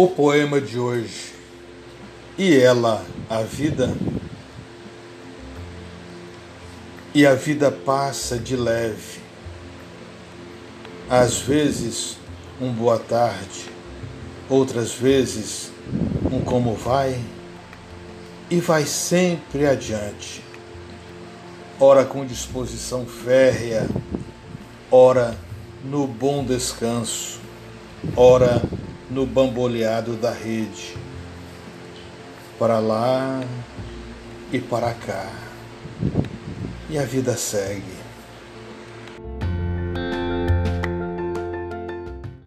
O poema de hoje. E ela, a vida? E a vida passa de leve. Às vezes, um boa tarde, outras vezes, um como vai, e vai sempre adiante. Ora com disposição férrea, ora no bom descanso, ora no bamboleado da rede, para lá e para cá. E a vida segue.